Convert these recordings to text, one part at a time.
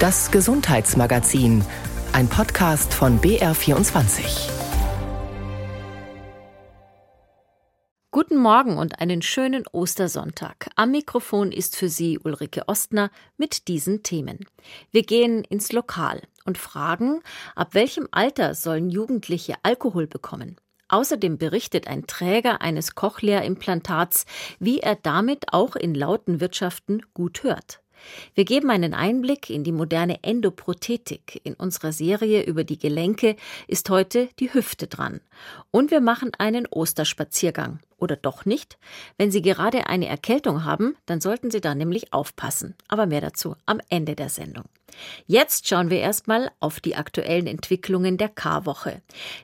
Das Gesundheitsmagazin, ein Podcast von BR24. Guten Morgen und einen schönen Ostersonntag. Am Mikrofon ist für Sie Ulrike Ostner mit diesen Themen. Wir gehen ins Lokal und fragen, ab welchem Alter sollen Jugendliche Alkohol bekommen? Außerdem berichtet ein Träger eines Cochlea-Implantats, wie er damit auch in lauten Wirtschaften gut hört. Wir geben einen Einblick in die moderne Endoprothetik. In unserer Serie über die Gelenke ist heute die Hüfte dran. Und wir machen einen Osterspaziergang. Oder doch nicht? Wenn Sie gerade eine Erkältung haben, dann sollten Sie da nämlich aufpassen. Aber mehr dazu am Ende der Sendung. Jetzt schauen wir erstmal auf die aktuellen Entwicklungen der K-Woche.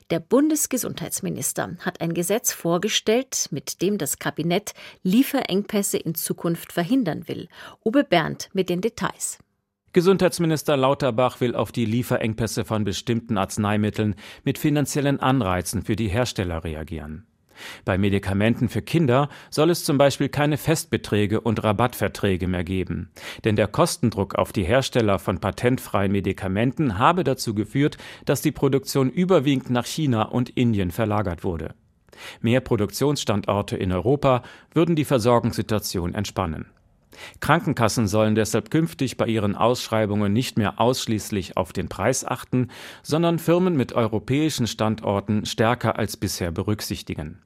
Der Bundesgesundheitsminister hat ein Gesetz vorgestellt, mit dem das Kabinett Lieferengpässe in Zukunft verhindern will. Uwe Berndt mit den Details. Gesundheitsminister Lauterbach will auf die Lieferengpässe von bestimmten Arzneimitteln mit finanziellen Anreizen für die Hersteller reagieren. Bei Medikamenten für Kinder soll es zum Beispiel keine Festbeträge und Rabattverträge mehr geben. Denn der Kostendruck auf die Hersteller von patentfreien Medikamenten habe dazu geführt, dass die Produktion überwiegend nach China und Indien verlagert wurde. Mehr Produktionsstandorte in Europa würden die Versorgungssituation entspannen. Krankenkassen sollen deshalb künftig bei ihren Ausschreibungen nicht mehr ausschließlich auf den Preis achten, sondern Firmen mit europäischen Standorten stärker als bisher berücksichtigen.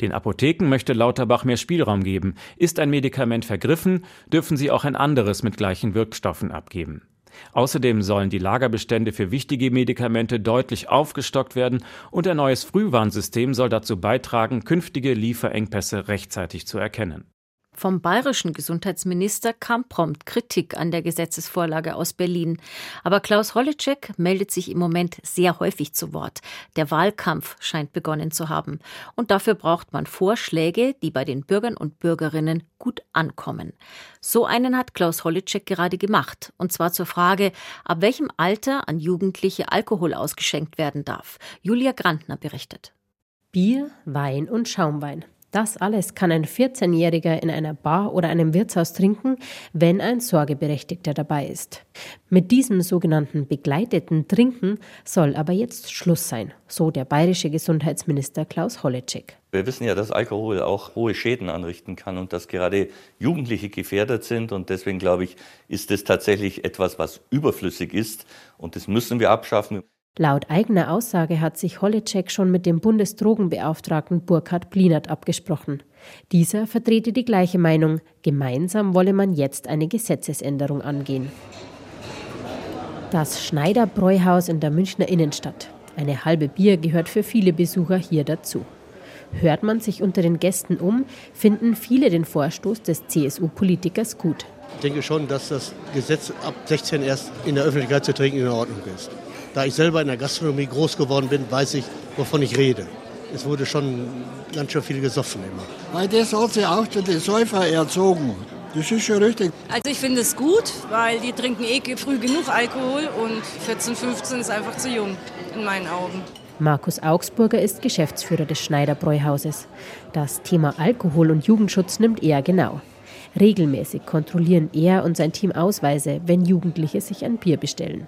Den Apotheken möchte Lauterbach mehr Spielraum geben. Ist ein Medikament vergriffen, dürfen sie auch ein anderes mit gleichen Wirkstoffen abgeben. Außerdem sollen die Lagerbestände für wichtige Medikamente deutlich aufgestockt werden und ein neues Frühwarnsystem soll dazu beitragen, künftige Lieferengpässe rechtzeitig zu erkennen. Vom bayerischen Gesundheitsminister kam prompt Kritik an der Gesetzesvorlage aus Berlin. Aber Klaus Holleczek meldet sich im Moment sehr häufig zu Wort. Der Wahlkampf scheint begonnen zu haben. Und dafür braucht man Vorschläge, die bei den Bürgern und Bürgerinnen gut ankommen. So einen hat Klaus Holleczek gerade gemacht. Und zwar zur Frage, ab welchem Alter an Jugendliche Alkohol ausgeschenkt werden darf. Julia Grantner berichtet. Bier, Wein und Schaumwein. Das alles kann ein 14-Jähriger in einer Bar oder einem Wirtshaus trinken, wenn ein Sorgeberechtigter dabei ist. Mit diesem sogenannten begleiteten Trinken soll aber jetzt Schluss sein, so der bayerische Gesundheitsminister Klaus Holleczek. Wir wissen ja, dass Alkohol auch hohe Schäden anrichten kann und dass gerade Jugendliche gefährdet sind. Und deswegen glaube ich, ist es tatsächlich etwas, was überflüssig ist. Und das müssen wir abschaffen. Laut eigener Aussage hat sich Holleczek schon mit dem Bundesdrogenbeauftragten Burkhard Blinert abgesprochen. Dieser vertrete die gleiche Meinung. Gemeinsam wolle man jetzt eine Gesetzesänderung angehen. Das Schneider Bräuhaus in der Münchner Innenstadt. Eine halbe Bier gehört für viele Besucher hier dazu. Hört man sich unter den Gästen um, finden viele den Vorstoß des CSU-Politikers gut. Ich denke schon, dass das Gesetz ab 16 erst in der Öffentlichkeit zu trinken in Ordnung ist. Da ich selber in der Gastronomie groß geworden bin, weiß ich, wovon ich rede. Es wurde schon ganz schön viel gesoffen immer. Weil das hat sie auch zu den Säufer erzogen. Das ist schon richtig. Also ich finde es gut, weil die trinken eh früh genug Alkohol und 14, 15 ist einfach zu jung in meinen Augen. Markus Augsburger ist Geschäftsführer des Schneider Bräuhauses. Das Thema Alkohol und Jugendschutz nimmt er genau. Regelmäßig kontrollieren er und sein Team Ausweise, wenn Jugendliche sich ein Bier bestellen.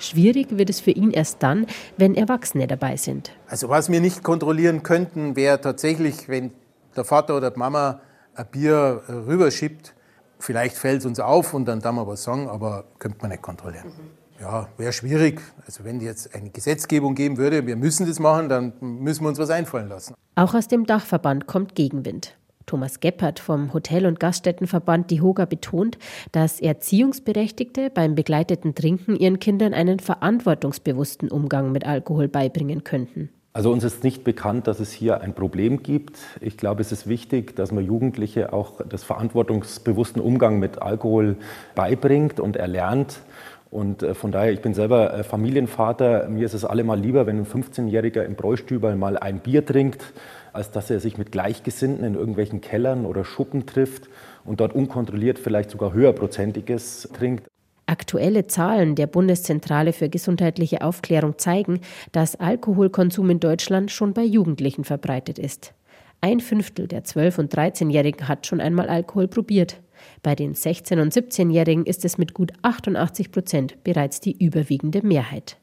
Schwierig wird es für ihn erst dann, wenn Erwachsene dabei sind. Also was wir nicht kontrollieren könnten, wäre tatsächlich, wenn der Vater oder die Mama ein Bier äh, rüberschiebt, vielleicht fällt es uns auf und dann darf man was sagen, aber könnte man nicht kontrollieren. Mhm. Ja, wäre schwierig. Also wenn jetzt eine Gesetzgebung geben würde, wir müssen das machen, dann müssen wir uns was einfallen lassen. Auch aus dem Dachverband kommt Gegenwind. Thomas Geppert vom Hotel- und Gaststättenverband Die Hoga betont, dass Erziehungsberechtigte beim begleiteten Trinken ihren Kindern einen verantwortungsbewussten Umgang mit Alkohol beibringen könnten. Also uns ist nicht bekannt, dass es hier ein Problem gibt. Ich glaube, es ist wichtig, dass man Jugendliche auch das verantwortungsbewussten Umgang mit Alkohol beibringt und erlernt. Und äh, von daher, ich bin selber äh, Familienvater. Mir ist es allemal lieber, wenn ein 15-Jähriger im Bräustübel mal ein Bier trinkt, als dass er sich mit Gleichgesinnten in irgendwelchen Kellern oder Schuppen trifft und dort unkontrolliert vielleicht sogar höherprozentiges trinkt. Aktuelle Zahlen der Bundeszentrale für gesundheitliche Aufklärung zeigen, dass Alkoholkonsum in Deutschland schon bei Jugendlichen verbreitet ist. Ein Fünftel der 12- und 13-Jährigen hat schon einmal Alkohol probiert. Bei den 16- und 17-Jährigen ist es mit gut 88 Prozent bereits die überwiegende Mehrheit.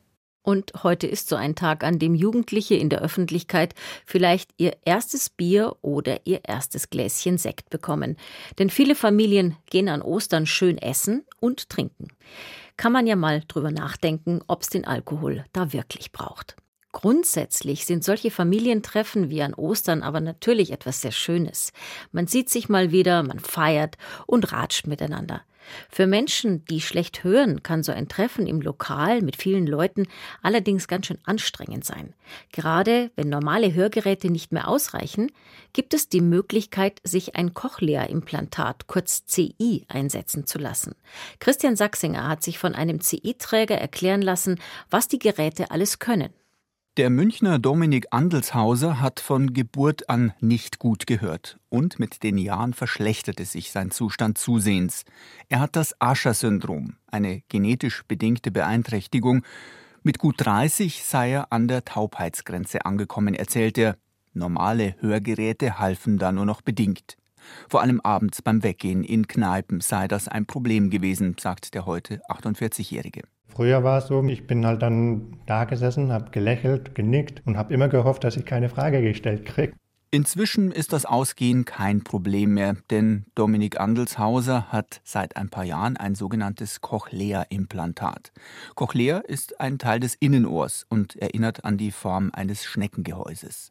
Und heute ist so ein Tag, an dem Jugendliche in der Öffentlichkeit vielleicht ihr erstes Bier oder ihr erstes Gläschen Sekt bekommen. Denn viele Familien gehen an Ostern schön essen und trinken. Kann man ja mal drüber nachdenken, ob es den Alkohol da wirklich braucht. Grundsätzlich sind solche Familientreffen wie an Ostern aber natürlich etwas sehr Schönes. Man sieht sich mal wieder, man feiert und ratscht miteinander. Für Menschen, die schlecht hören, kann so ein Treffen im Lokal mit vielen Leuten allerdings ganz schön anstrengend sein. Gerade wenn normale Hörgeräte nicht mehr ausreichen, gibt es die Möglichkeit, sich ein Cochlea-Implantat, kurz CI, einsetzen zu lassen. Christian Sachsinger hat sich von einem CI-Träger erklären lassen, was die Geräte alles können. Der Münchner Dominik Andelshauser hat von Geburt an nicht gut gehört und mit den Jahren verschlechterte sich sein Zustand zusehends. Er hat das Ascher-Syndrom, eine genetisch bedingte Beeinträchtigung. Mit gut 30 sei er an der Taubheitsgrenze angekommen, erzählt er. Normale Hörgeräte halfen da nur noch bedingt. Vor allem abends beim Weggehen in Kneipen sei das ein Problem gewesen, sagt der heute 48-Jährige. Früher war es so, ich bin halt dann da gesessen, habe gelächelt, genickt und habe immer gehofft, dass ich keine Frage gestellt kriege. Inzwischen ist das Ausgehen kein Problem mehr, denn Dominik Andelshauser hat seit ein paar Jahren ein sogenanntes Cochlea-Implantat. Cochlea ist ein Teil des Innenohrs und erinnert an die Form eines Schneckengehäuses.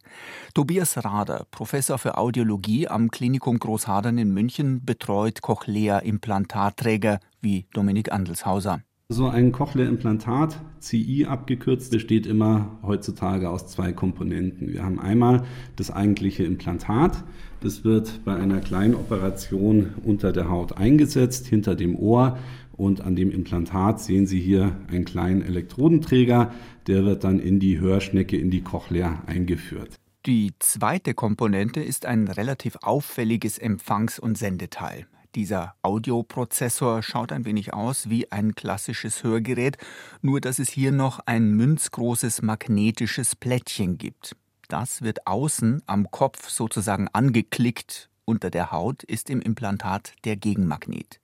Tobias Rader, Professor für Audiologie am Klinikum Großhadern in München, betreut Cochlea-Implantatträger wie Dominik Andelshauser. So ein Cochlea-Implantat, CI abgekürzt, besteht immer heutzutage aus zwei Komponenten. Wir haben einmal das eigentliche Implantat. Das wird bei einer kleinen Operation unter der Haut eingesetzt, hinter dem Ohr. Und an dem Implantat sehen Sie hier einen kleinen Elektrodenträger. Der wird dann in die Hörschnecke, in die Cochlea eingeführt. Die zweite Komponente ist ein relativ auffälliges Empfangs- und Sendeteil. Dieser Audioprozessor schaut ein wenig aus wie ein klassisches Hörgerät, nur dass es hier noch ein münzgroßes magnetisches Plättchen gibt. Das wird außen am Kopf sozusagen angeklickt, unter der Haut ist im Implantat der Gegenmagnet.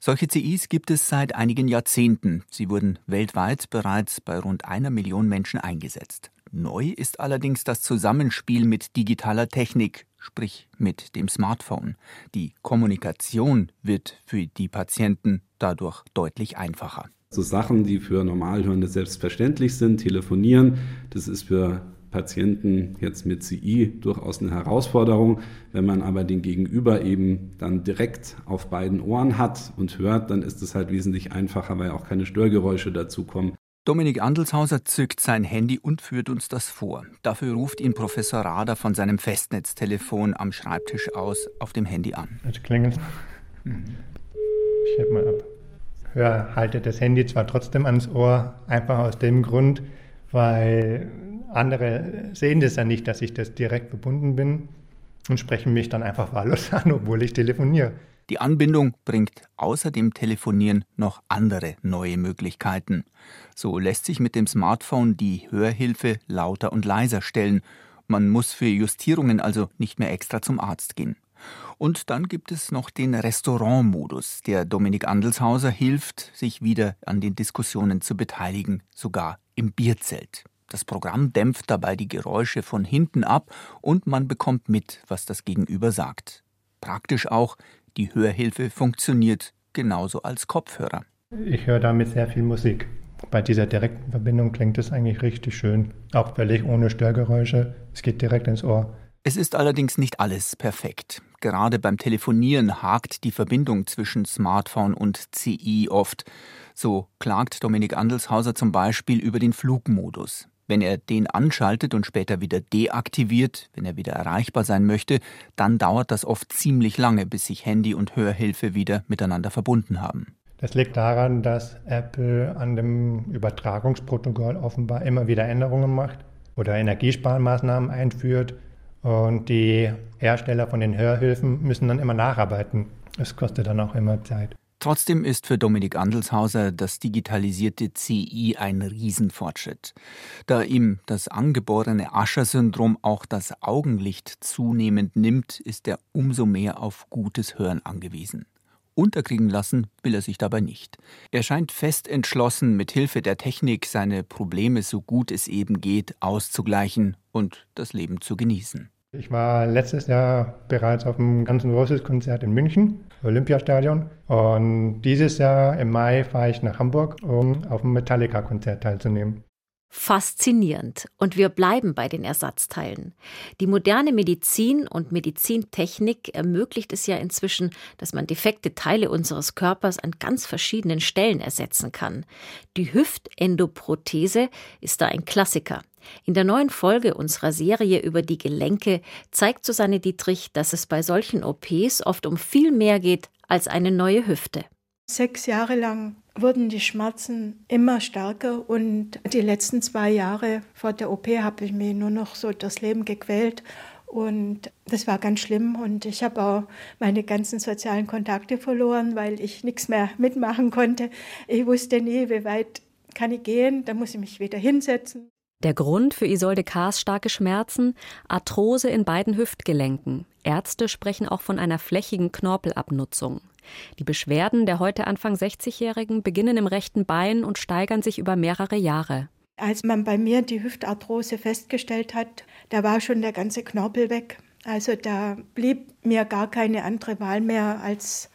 Solche CIs gibt es seit einigen Jahrzehnten. Sie wurden weltweit bereits bei rund einer Million Menschen eingesetzt. Neu ist allerdings das Zusammenspiel mit digitaler Technik, sprich mit dem Smartphone. Die Kommunikation wird für die Patienten dadurch deutlich einfacher. So Sachen, die für Normalhörende selbstverständlich sind, telefonieren, das ist für Patienten jetzt mit CI durchaus eine Herausforderung. Wenn man aber den Gegenüber eben dann direkt auf beiden Ohren hat und hört, dann ist es halt wesentlich einfacher, weil auch keine Störgeräusche dazukommen. Dominik Andelshauser zückt sein Handy und führt uns das vor. Dafür ruft ihn Professor Rader von seinem Festnetztelefon am Schreibtisch aus auf dem Handy an. Jetzt klingelt Ich heb mal ab. Hör, halte das Handy zwar trotzdem ans Ohr, einfach aus dem Grund, weil andere sehen das ja nicht, dass ich das direkt verbunden bin und sprechen mich dann einfach wahllos an, obwohl ich telefoniere. Die Anbindung bringt außer dem Telefonieren noch andere neue Möglichkeiten. So lässt sich mit dem Smartphone die Hörhilfe lauter und leiser stellen. Man muss für Justierungen also nicht mehr extra zum Arzt gehen. Und dann gibt es noch den Restaurantmodus, der Dominik Andelshauser hilft, sich wieder an den Diskussionen zu beteiligen, sogar im Bierzelt. Das Programm dämpft dabei die Geräusche von hinten ab und man bekommt mit, was das Gegenüber sagt. Praktisch auch, die Hörhilfe funktioniert genauso als Kopfhörer. Ich höre damit sehr viel Musik. Bei dieser direkten Verbindung klingt es eigentlich richtig schön. Auch völlig ohne Störgeräusche. Es geht direkt ins Ohr. Es ist allerdings nicht alles perfekt. Gerade beim Telefonieren hakt die Verbindung zwischen Smartphone und CI oft. So klagt Dominik Andelshauser zum Beispiel über den Flugmodus. Wenn er den anschaltet und später wieder deaktiviert, wenn er wieder erreichbar sein möchte, dann dauert das oft ziemlich lange, bis sich Handy und Hörhilfe wieder miteinander verbunden haben. Das liegt daran, dass Apple an dem Übertragungsprotokoll offenbar immer wieder Änderungen macht oder Energiesparmaßnahmen einführt und die Hersteller von den Hörhilfen müssen dann immer nacharbeiten. Es kostet dann auch immer Zeit. Trotzdem ist für Dominik Andelshauser das digitalisierte CI ein Riesenfortschritt. Da ihm das angeborene Ascher-Syndrom auch das Augenlicht zunehmend nimmt, ist er umso mehr auf gutes Hören angewiesen. Unterkriegen lassen will er sich dabei nicht. Er scheint fest entschlossen, mit Hilfe der Technik seine Probleme so gut es eben geht auszugleichen und das Leben zu genießen. Ich war letztes Jahr bereits auf dem ganzen Roses Konzert in München, Olympiastadion. Und dieses Jahr im Mai fahre ich nach Hamburg, um auf dem Metallica-Konzert teilzunehmen. Faszinierend. Und wir bleiben bei den Ersatzteilen. Die moderne Medizin und Medizintechnik ermöglicht es ja inzwischen, dass man defekte Teile unseres Körpers an ganz verschiedenen Stellen ersetzen kann. Die Hüftendoprothese ist da ein Klassiker. In der neuen Folge unserer Serie über die Gelenke zeigt Susanne Dietrich, dass es bei solchen OPs oft um viel mehr geht als eine neue Hüfte. Sechs Jahre lang wurden die Schmerzen immer stärker und die letzten zwei Jahre vor der OP habe ich mir nur noch so das Leben gequält und das war ganz schlimm und ich habe auch meine ganzen sozialen Kontakte verloren, weil ich nichts mehr mitmachen konnte. Ich wusste nie, wie weit kann ich gehen, da muss ich mich wieder hinsetzen. Der Grund für Isolde Kahrs starke Schmerzen? Arthrose in beiden Hüftgelenken. Ärzte sprechen auch von einer flächigen Knorpelabnutzung. Die Beschwerden der heute Anfang 60-Jährigen beginnen im rechten Bein und steigern sich über mehrere Jahre. Als man bei mir die Hüftarthrose festgestellt hat, da war schon der ganze Knorpel weg. Also da blieb mir gar keine andere Wahl mehr, als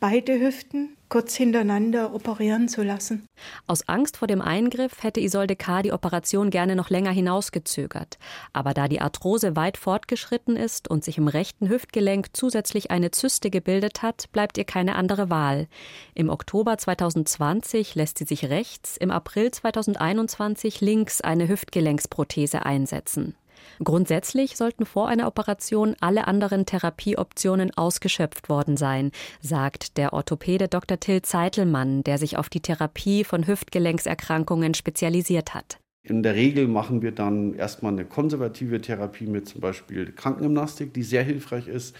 beide Hüften kurz hintereinander operieren zu lassen. Aus Angst vor dem Eingriff hätte Isolde K. die Operation gerne noch länger hinausgezögert. Aber da die Arthrose weit fortgeschritten ist und sich im rechten Hüftgelenk zusätzlich eine Zyste gebildet hat, bleibt ihr keine andere Wahl. Im Oktober 2020 lässt sie sich rechts, im April 2021 links eine Hüftgelenksprothese einsetzen. Grundsätzlich sollten vor einer Operation alle anderen Therapieoptionen ausgeschöpft worden sein, sagt der Orthopäde Dr. Till Zeitelmann, der sich auf die Therapie von Hüftgelenkserkrankungen spezialisiert hat. In der Regel machen wir dann erstmal eine konservative Therapie mit zum Beispiel Krankengymnastik, die sehr hilfreich ist,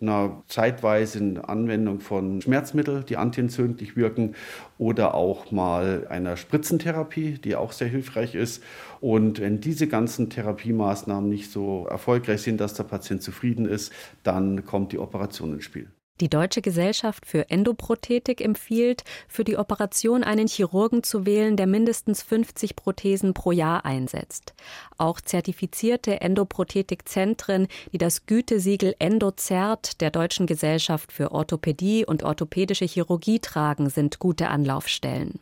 einer zeitweisen Anwendung von Schmerzmitteln, die antientzündlich wirken, oder auch mal einer Spritzentherapie, die auch sehr hilfreich ist. Und wenn diese ganzen Therapiemaßnahmen nicht so erfolgreich sind, dass der Patient zufrieden ist, dann kommt die Operation ins Spiel. Die Deutsche Gesellschaft für Endoprothetik empfiehlt, für die Operation einen Chirurgen zu wählen, der mindestens 50 Prothesen pro Jahr einsetzt. Auch zertifizierte Endoprothetikzentren, die das Gütesiegel Endozert der Deutschen Gesellschaft für Orthopädie und orthopädische Chirurgie tragen, sind gute Anlaufstellen.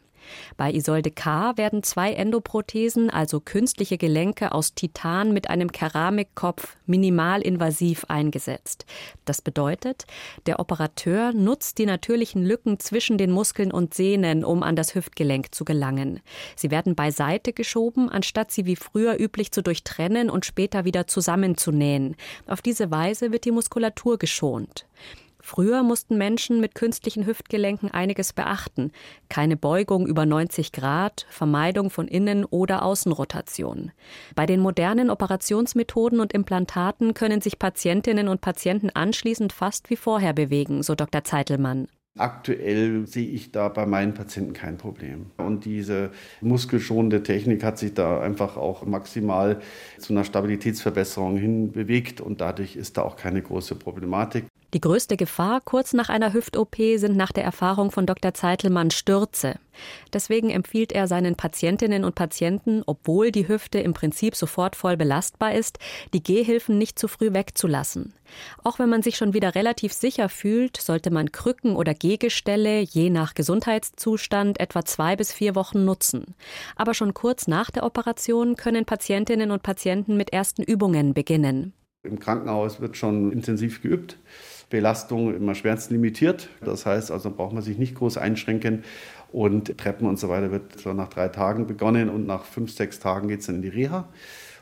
Bei Isolde K. werden zwei Endoprothesen, also künstliche Gelenke aus Titan mit einem Keramikkopf, minimalinvasiv eingesetzt. Das bedeutet, der Operateur nutzt die natürlichen Lücken zwischen den Muskeln und Sehnen, um an das Hüftgelenk zu gelangen. Sie werden beiseite geschoben, anstatt sie wie früher üblich zu durchtrennen und später wieder zusammenzunähen. Auf diese Weise wird die Muskulatur geschont. Früher mussten Menschen mit künstlichen Hüftgelenken einiges beachten. Keine Beugung über 90 Grad, Vermeidung von Innen- oder Außenrotation. Bei den modernen Operationsmethoden und Implantaten können sich Patientinnen und Patienten anschließend fast wie vorher bewegen, so Dr. Zeitelmann. Aktuell sehe ich da bei meinen Patienten kein Problem. Und diese muskelschonende Technik hat sich da einfach auch maximal zu einer Stabilitätsverbesserung hin bewegt und dadurch ist da auch keine große Problematik. Die größte Gefahr kurz nach einer Hüft-OP sind nach der Erfahrung von Dr. Zeitelmann Stürze. Deswegen empfiehlt er seinen Patientinnen und Patienten, obwohl die Hüfte im Prinzip sofort voll belastbar ist, die Gehhilfen nicht zu früh wegzulassen. Auch wenn man sich schon wieder relativ sicher fühlt, sollte man Krücken oder Gehgestelle je nach Gesundheitszustand etwa zwei bis vier Wochen nutzen. Aber schon kurz nach der Operation können Patientinnen und Patienten mit ersten Übungen beginnen. Im Krankenhaus wird schon intensiv geübt. Belastung immer schmerzlimitiert. Das heißt also, braucht man sich nicht groß einschränken. Und Treppen und so weiter wird so nach drei Tagen begonnen und nach fünf, sechs Tagen geht es dann in die Reha.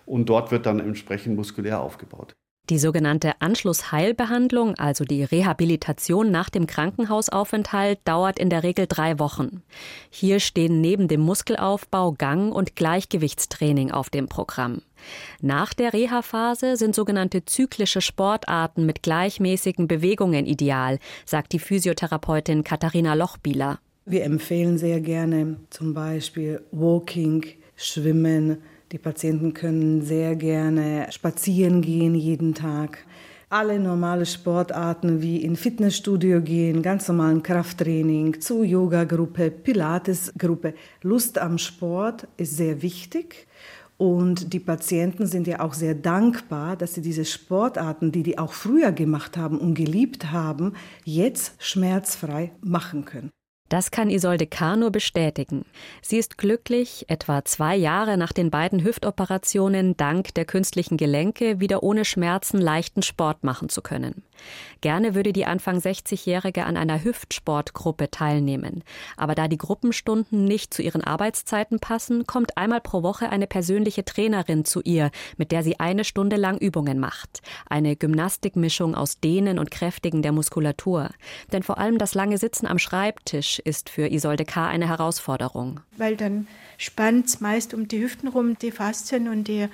Und dort wird dann entsprechend muskulär aufgebaut. Die sogenannte Anschlussheilbehandlung, also die Rehabilitation nach dem Krankenhausaufenthalt, dauert in der Regel drei Wochen. Hier stehen neben dem Muskelaufbau Gang- und Gleichgewichtstraining auf dem Programm. Nach der Reha-Phase sind sogenannte zyklische Sportarten mit gleichmäßigen Bewegungen ideal, sagt die Physiotherapeutin Katharina Lochbieler. Wir empfehlen sehr gerne zum Beispiel Walking, Schwimmen, die Patienten können sehr gerne spazieren gehen jeden Tag. alle normale Sportarten wie in Fitnessstudio gehen, ganz normalen Krafttraining, zu Yoga-Gruppe, Pilates-Gruppe. Lust am Sport ist sehr wichtig. Und die Patienten sind ja auch sehr dankbar, dass sie diese Sportarten, die die auch früher gemacht haben und geliebt haben, jetzt schmerzfrei machen können. Das kann Isolde K. nur bestätigen. Sie ist glücklich, etwa zwei Jahre nach den beiden Hüftoperationen dank der künstlichen Gelenke wieder ohne Schmerzen leichten Sport machen zu können. Gerne würde die Anfang 60-Jährige an einer Hüftsportgruppe teilnehmen. Aber da die Gruppenstunden nicht zu ihren Arbeitszeiten passen, kommt einmal pro Woche eine persönliche Trainerin zu ihr, mit der sie eine Stunde lang Übungen macht. Eine Gymnastikmischung aus Dehnen und Kräftigen der Muskulatur. Denn vor allem das lange Sitzen am Schreibtisch ist für Isolde K. eine Herausforderung. Weil dann spannt es meist um die Hüften rum, die Faszien und die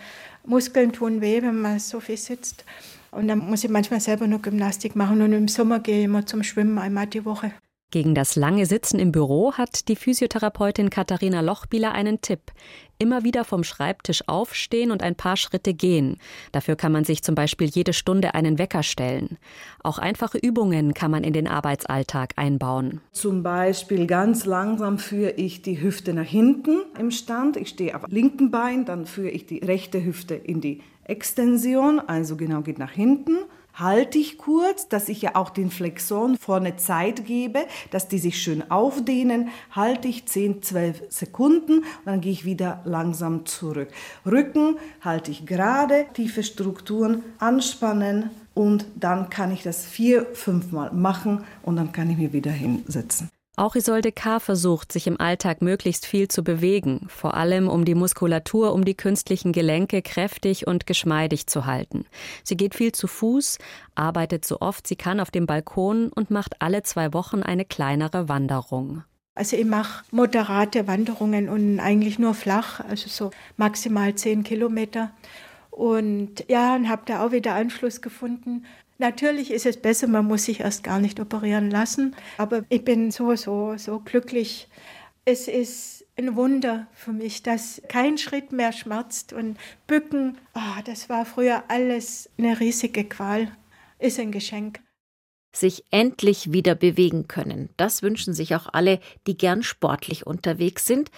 Muskeln tun weh, wenn man so viel sitzt. Und dann muss ich manchmal selber nur Gymnastik machen und im Sommer gehe ich immer zum Schwimmen einmal die Woche. Gegen das lange Sitzen im Büro hat die Physiotherapeutin Katharina Lochbieler einen Tipp. Immer wieder vom Schreibtisch aufstehen und ein paar Schritte gehen. Dafür kann man sich zum Beispiel jede Stunde einen Wecker stellen. Auch einfache Übungen kann man in den Arbeitsalltag einbauen. Zum Beispiel ganz langsam führe ich die Hüfte nach hinten im Stand. Ich stehe auf linken Bein, dann führe ich die rechte Hüfte in die Extension, also genau geht nach hinten. Halte ich kurz, dass ich ja auch den Flexoren vorne Zeit gebe, dass die sich schön aufdehnen. Halte ich 10, 12 Sekunden und dann gehe ich wieder langsam zurück. Rücken halte ich gerade, tiefe Strukturen anspannen und dann kann ich das vier, fünfmal machen und dann kann ich mir wieder hinsetzen. Auch Isolde K. versucht, sich im Alltag möglichst viel zu bewegen, vor allem um die Muskulatur um die künstlichen Gelenke kräftig und geschmeidig zu halten. Sie geht viel zu Fuß, arbeitet so oft sie kann auf dem Balkon und macht alle zwei Wochen eine kleinere Wanderung. Also ich mache moderate Wanderungen und eigentlich nur flach, also so maximal zehn Kilometer. Und ja, und habe da auch wieder Anschluss gefunden Natürlich ist es besser, man muss sich erst gar nicht operieren lassen, aber ich bin so, so, so glücklich. Es ist ein Wunder für mich, dass kein Schritt mehr schmerzt und Bücken, oh, das war früher alles eine riesige Qual, ist ein Geschenk sich endlich wieder bewegen können. Das wünschen sich auch alle, die gern sportlich unterwegs sind,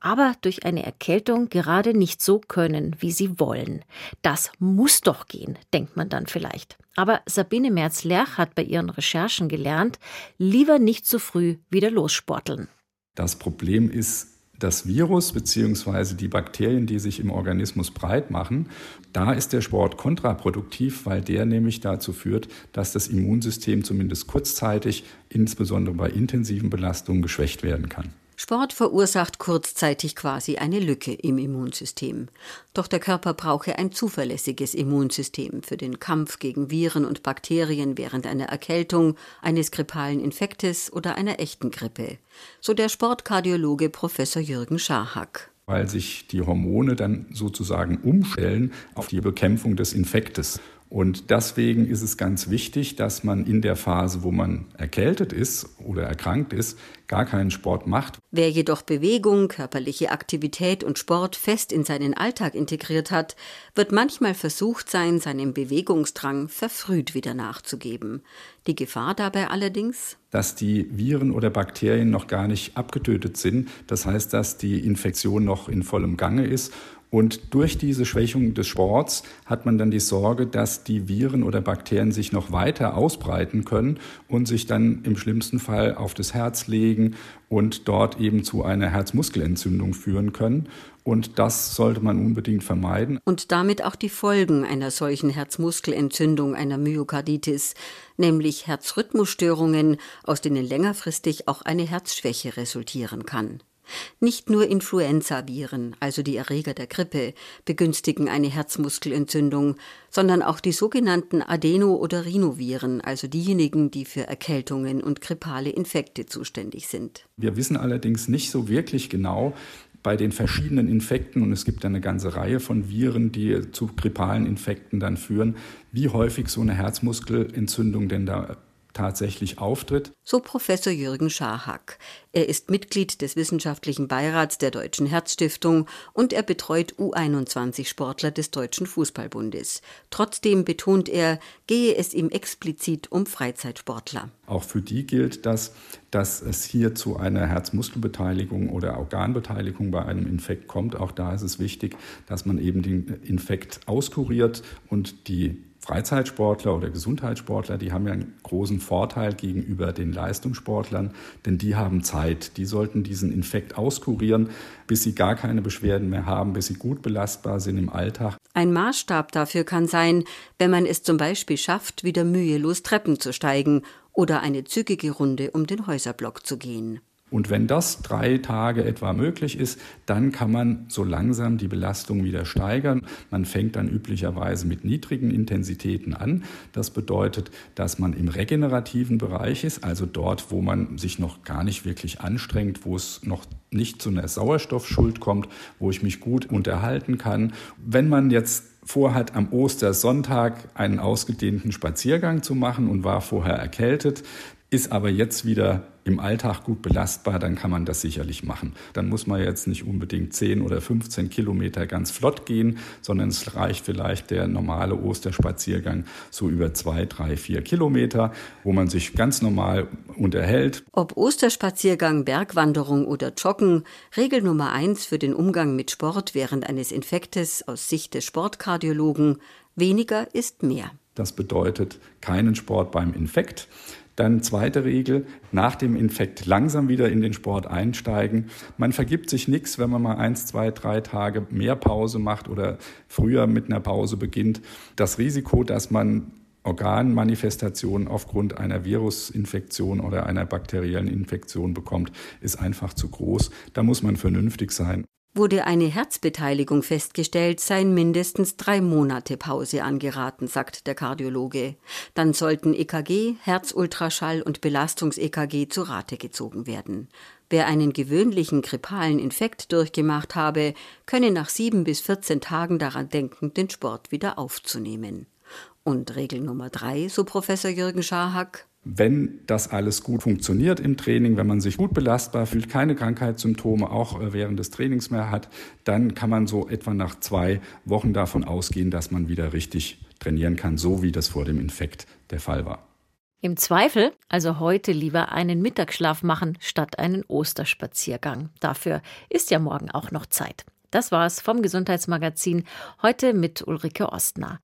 aber durch eine Erkältung gerade nicht so können, wie sie wollen. Das muss doch gehen, denkt man dann vielleicht. Aber Sabine Merz-Lerch hat bei ihren Recherchen gelernt, lieber nicht zu früh wieder lossporteln. Das Problem ist, das Virus bzw. die Bakterien, die sich im Organismus breit machen, da ist der Sport kontraproduktiv, weil der nämlich dazu führt, dass das Immunsystem zumindest kurzzeitig, insbesondere bei intensiven Belastungen, geschwächt werden kann. Sport verursacht kurzzeitig quasi eine Lücke im Immunsystem. Doch der Körper brauche ein zuverlässiges Immunsystem für den Kampf gegen Viren und Bakterien während einer Erkältung, eines grippalen Infektes oder einer echten Grippe. So der Sportkardiologe Professor Jürgen Scharhack weil sich die Hormone dann sozusagen umstellen auf die Bekämpfung des Infektes. Und deswegen ist es ganz wichtig, dass man in der Phase, wo man erkältet ist oder erkrankt ist, gar keinen Sport macht. Wer jedoch Bewegung, körperliche Aktivität und Sport fest in seinen Alltag integriert hat, wird manchmal versucht sein, seinem Bewegungsdrang verfrüht wieder nachzugeben. Die Gefahr dabei allerdings? Dass die Viren oder Bakterien noch gar nicht abgetötet sind. Das heißt, dass die Infektion noch in vollem Gange ist und durch diese Schwächung des Sports hat man dann die Sorge, dass die Viren oder Bakterien sich noch weiter ausbreiten können und sich dann im schlimmsten Fall auf das Herz legen und dort eben zu einer Herzmuskelentzündung führen können. Und das sollte man unbedingt vermeiden. Und damit auch die Folgen einer solchen Herzmuskelentzündung, einer Myokarditis, nämlich Herzrhythmusstörungen, aus denen längerfristig auch eine Herzschwäche resultieren kann. Nicht nur Influenzaviren, also die Erreger der Grippe, begünstigen eine Herzmuskelentzündung, sondern auch die sogenannten Adeno- oder Rhinoviren, also diejenigen, die für Erkältungen und grippale Infekte zuständig sind. Wir wissen allerdings nicht so wirklich genau, bei den verschiedenen Infekten, und es gibt eine ganze Reihe von Viren, die zu grippalen Infekten dann führen, wie häufig so eine Herzmuskelentzündung denn da tatsächlich auftritt. So Professor Jürgen Scharhack. Er ist Mitglied des wissenschaftlichen Beirats der Deutschen Herzstiftung und er betreut U21-Sportler des Deutschen Fußballbundes. Trotzdem betont er, gehe es ihm explizit um Freizeitsportler. Auch für die gilt das, dass es hier zu einer Herzmuskelbeteiligung oder Organbeteiligung bei einem Infekt kommt. Auch da ist es wichtig, dass man eben den Infekt auskuriert und die Freizeitsportler oder Gesundheitssportler, die haben ja einen großen Vorteil gegenüber den Leistungssportlern, denn die haben Zeit. Die sollten diesen Infekt auskurieren, bis sie gar keine Beschwerden mehr haben, bis sie gut belastbar sind im Alltag. Ein Maßstab dafür kann sein, wenn man es zum Beispiel schafft, wieder mühelos Treppen zu steigen oder eine zügige Runde um den Häuserblock zu gehen. Und wenn das drei Tage etwa möglich ist, dann kann man so langsam die Belastung wieder steigern. Man fängt dann üblicherweise mit niedrigen Intensitäten an. Das bedeutet, dass man im regenerativen Bereich ist, also dort, wo man sich noch gar nicht wirklich anstrengt, wo es noch nicht zu einer Sauerstoffschuld kommt, wo ich mich gut unterhalten kann. Wenn man jetzt vorhat, am Ostersonntag einen ausgedehnten Spaziergang zu machen und war vorher erkältet, ist aber jetzt wieder im Alltag gut belastbar, dann kann man das sicherlich machen. Dann muss man jetzt nicht unbedingt 10 oder 15 Kilometer ganz flott gehen, sondern es reicht vielleicht der normale Osterspaziergang so über zwei, drei, vier Kilometer, wo man sich ganz normal unterhält. Ob Osterspaziergang, Bergwanderung oder Joggen, Regel Nummer eins für den Umgang mit Sport während eines Infektes aus Sicht des Sportkardiologen, weniger ist mehr. Das bedeutet keinen Sport beim Infekt. Dann zweite Regel, nach dem Infekt langsam wieder in den Sport einsteigen. Man vergibt sich nichts, wenn man mal eins, zwei, drei Tage mehr Pause macht oder früher mit einer Pause beginnt. Das Risiko, dass man Organmanifestationen aufgrund einer Virusinfektion oder einer bakteriellen Infektion bekommt, ist einfach zu groß. Da muss man vernünftig sein. Wurde eine Herzbeteiligung festgestellt, seien mindestens drei Monate Pause angeraten, sagt der Kardiologe. Dann sollten EKG, Herzultraschall und Belastungs-EKG zu Rate gezogen werden. Wer einen gewöhnlichen grippalen Infekt durchgemacht habe, könne nach sieben bis 14 Tagen daran denken, den Sport wieder aufzunehmen. Und Regel Nummer drei, so Professor Jürgen Scharhack, wenn das alles gut funktioniert im Training, wenn man sich gut belastbar fühlt, keine Krankheitssymptome auch äh, während des Trainings mehr hat, dann kann man so etwa nach zwei Wochen davon ausgehen, dass man wieder richtig trainieren kann, so wie das vor dem Infekt der Fall war. Im Zweifel also heute lieber einen Mittagsschlaf machen statt einen Osterspaziergang. Dafür ist ja morgen auch noch Zeit. Das war's vom Gesundheitsmagazin heute mit Ulrike Ostner.